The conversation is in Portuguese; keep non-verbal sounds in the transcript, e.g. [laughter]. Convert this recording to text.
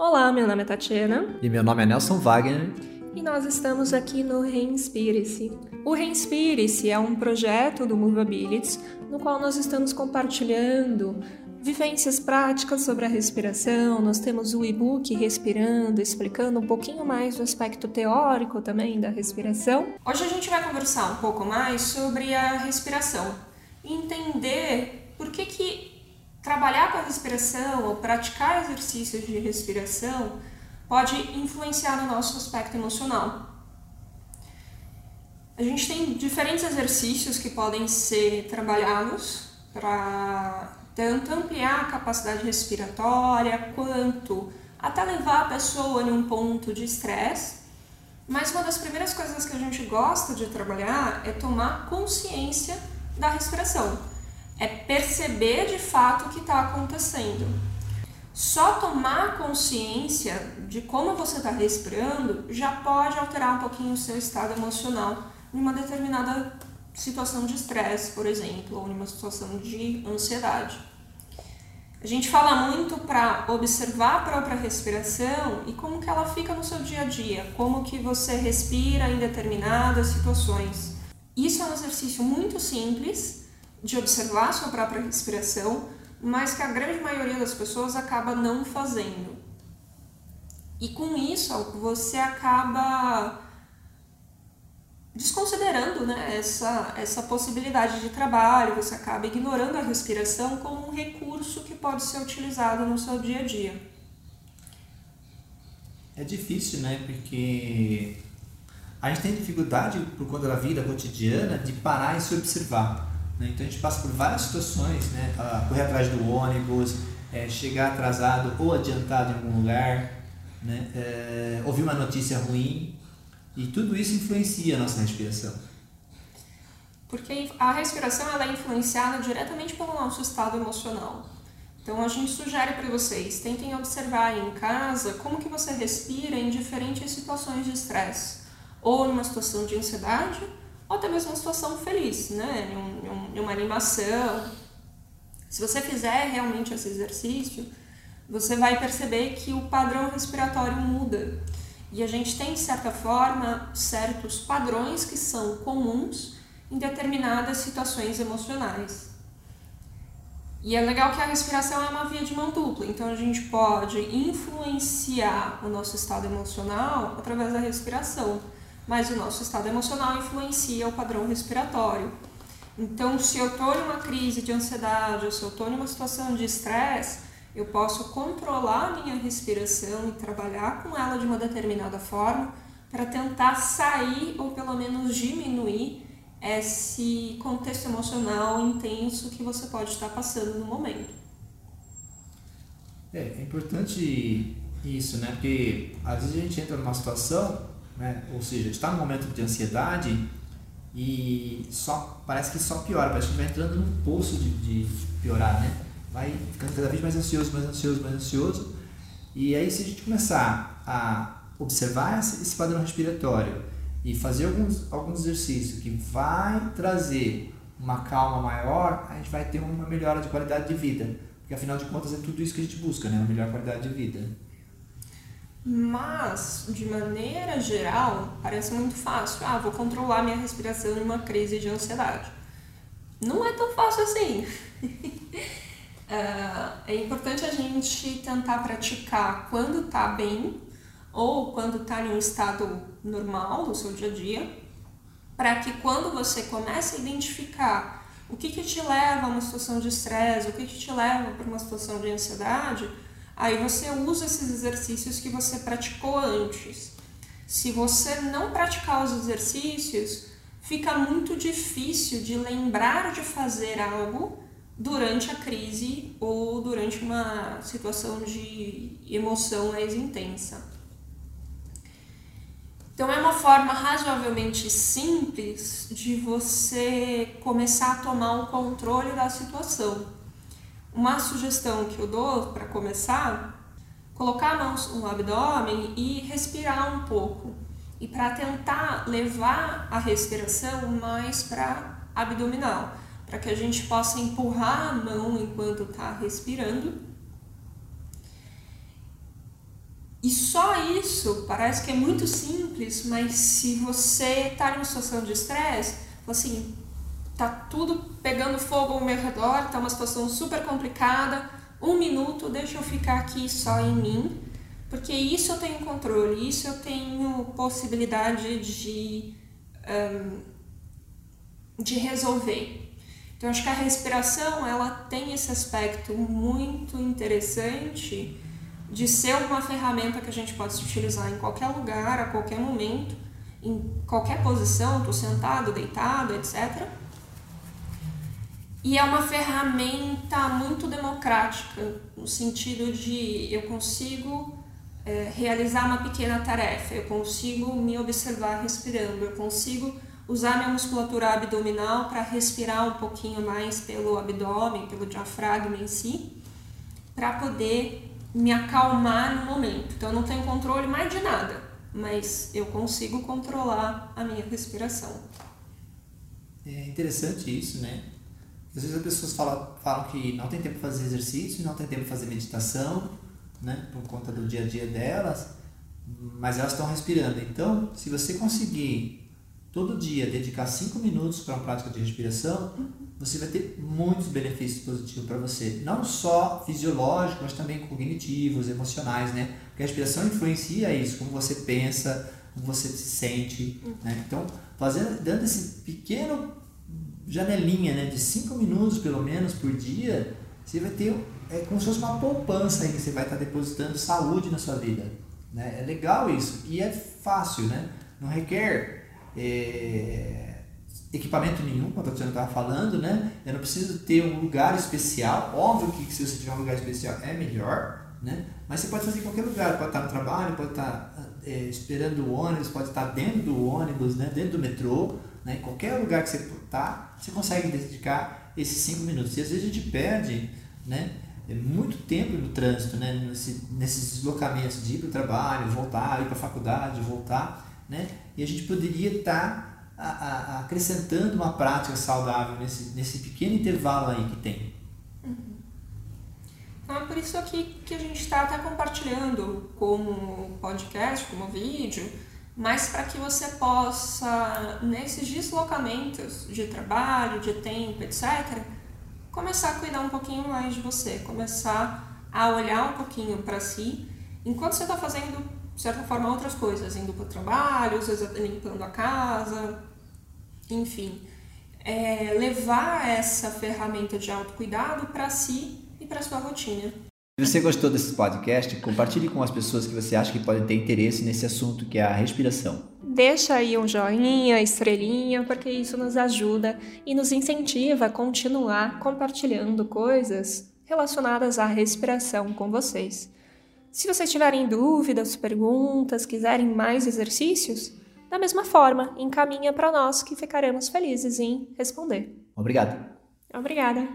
Olá, meu nome é Tatiana. E meu nome é Nelson Wagner. E nós estamos aqui no Reinspire-se. O Reinspire-se é um projeto do Movabilities no qual nós estamos compartilhando vivências práticas sobre a respiração. Nós temos o e-book Respirando, explicando um pouquinho mais do aspecto teórico também da respiração. Hoje a gente vai conversar um pouco mais sobre a respiração entender por que, que trabalhar com a respiração ou praticar exercícios de respiração pode influenciar no nosso aspecto emocional. A gente tem diferentes exercícios que podem ser trabalhados para tanto ampliar a capacidade respiratória quanto até levar a pessoa em um ponto de estresse. Mas uma das primeiras coisas que a gente gosta de trabalhar é tomar consciência da respiração, é perceber de fato o que está acontecendo. Só tomar consciência de como você está respirando já pode alterar um pouquinho o seu estado emocional em uma determinada situação de estresse, por exemplo, ou em uma situação de ansiedade. A gente fala muito para observar a própria respiração e como que ela fica no seu dia a dia, como que você respira em determinadas situações. Isso é um exercício muito simples de observar sua própria respiração, mas que a grande maioria das pessoas acaba não fazendo. E com isso, você acaba desconsiderando né, essa, essa possibilidade de trabalho, você acaba ignorando a respiração como um recurso que pode ser utilizado no seu dia a dia. É difícil, né? Porque a gente tem dificuldade, por conta da vida cotidiana, de parar e se observar. Né? Então a gente passa por várias situações, né? correr atrás do ônibus, é, chegar atrasado ou adiantado em algum lugar, né? É, ouvir uma notícia ruim e tudo isso influencia a nossa respiração. Porque a respiração ela é influenciada diretamente pelo nosso estado emocional. Então a gente sugere para vocês, tentem observar aí em casa como que você respira em diferentes situações de estresse, ou numa situação de ansiedade, ou até mesmo uma situação feliz, né? Em, uma animação. Se você fizer realmente esse exercício, você vai perceber que o padrão respiratório muda. E a gente tem, de certa forma, certos padrões que são comuns em determinadas situações emocionais. E é legal que a respiração é uma via de mão dupla, então a gente pode influenciar o nosso estado emocional através da respiração, mas o nosso estado emocional influencia o padrão respiratório. Então, se eu estou em uma crise de ansiedade, ou se eu estou em uma situação de estresse, eu posso controlar a minha respiração e trabalhar com ela de uma determinada forma para tentar sair ou pelo menos diminuir esse contexto emocional intenso que você pode estar passando no momento. É, é importante isso, né? Porque às vezes a gente entra numa situação, né? ou seja, está num momento de ansiedade e só parece que só piora, parece que vai entrando num poço de, de piorar, né? vai ficando cada vez mais ansioso, mais ansioso, mais ansioso. E aí, se a gente começar a observar esse padrão respiratório e fazer alguns, alguns exercícios que vai trazer uma calma maior, a gente vai ter uma melhora de qualidade de vida. Porque afinal de contas é tudo isso que a gente busca, né? Uma melhor qualidade de vida. Mas, de maneira geral, parece muito fácil. Ah, vou controlar minha respiração em uma crise de ansiedade. Não é tão fácil assim. [laughs] é importante a gente tentar praticar quando está bem ou quando está em um estado normal do seu dia a dia, para que quando você comece a identificar o que, que te leva a uma situação de estresse, o que, que te leva para uma situação de ansiedade, aí você usa esses exercícios que você praticou antes. Se você não praticar os exercícios, fica muito difícil de lembrar de fazer algo durante a crise ou durante uma situação de emoção mais intensa. Então, é uma forma razoavelmente simples de você começar a tomar o controle da situação. Uma sugestão que eu dou para começar, colocar a mão no abdômen e respirar um pouco. E para tentar levar a respiração mais para abdominal para que a gente possa empurrar a mão enquanto está respirando. só isso parece que é muito simples, mas se você está em uma situação de estresse, assim, tá tudo pegando fogo ao meu redor, tá uma situação super complicada, um minuto, deixa eu ficar aqui só em mim, porque isso eu tenho controle, isso eu tenho possibilidade de, um, de resolver. Então acho que a respiração ela tem esse aspecto muito interessante de ser uma ferramenta que a gente pode utilizar em qualquer lugar, a qualquer momento, em qualquer posição, estou sentado, deitado, etc. E é uma ferramenta muito democrática, no sentido de eu consigo é, realizar uma pequena tarefa, eu consigo me observar respirando, eu consigo usar minha musculatura abdominal para respirar um pouquinho mais pelo abdômen, pelo diafragma em si, para poder me acalmar no momento. Então eu não tenho controle mais de nada, mas eu consigo controlar a minha respiração. É interessante isso, né? Às vezes as pessoas falam, falam que não tem tempo para fazer exercício, não tem tempo para fazer meditação, né? Por conta do dia a dia delas, mas elas estão respirando. Então, se você conseguir todo dia dedicar 5 minutos para uma prática de respiração, você vai ter muitos benefícios positivos para você. Não só fisiológicos, mas também cognitivos, emocionais, né? Porque a respiração influencia isso, como você pensa, como você se sente, né? Então, fazendo, dando esse pequeno janelinha, né, de 5 minutos pelo menos por dia, você vai ter é como se fosse uma poupança aí que você vai estar depositando saúde na sua vida, né? É legal isso e é fácil, né? Não requer é, equipamento nenhum, como a Tatiana estava falando, né? Eu não preciso ter um lugar especial. Óbvio que se você tiver um lugar especial é melhor, né? Mas você pode fazer em qualquer lugar. Pode estar no trabalho, pode estar é, esperando o ônibus, pode estar dentro do ônibus, né? dentro do metrô. Né? Em qualquer lugar que você está, você consegue dedicar esses cinco minutos. E às vezes a gente perde né? É muito tempo no trânsito, né? Nesse, nesses deslocamentos de ir para o trabalho, voltar, ir para a faculdade, voltar né? E a gente poderia estar tá, acrescentando uma prática saudável nesse, nesse pequeno intervalo aí que tem. Uhum. Então é por isso aqui que a gente está até compartilhando como podcast, como vídeo, mas para que você possa, nesses deslocamentos de trabalho, de tempo, etc., começar a cuidar um pouquinho mais de você, começar a olhar um pouquinho para si, enquanto você está fazendo de certa forma, outras coisas, indo para o trabalho, às vezes limpando a casa, enfim. É, levar essa ferramenta de autocuidado para si e para sua rotina. Se você gostou desse podcast, compartilhe com as pessoas que você acha que podem ter interesse nesse assunto, que é a respiração. Deixa aí um joinha, estrelinha, porque isso nos ajuda e nos incentiva a continuar compartilhando coisas relacionadas à respiração com vocês. Se vocês tiverem dúvidas, perguntas, quiserem mais exercícios, da mesma forma, encaminha para nós que ficaremos felizes em responder. Obrigado. Obrigada.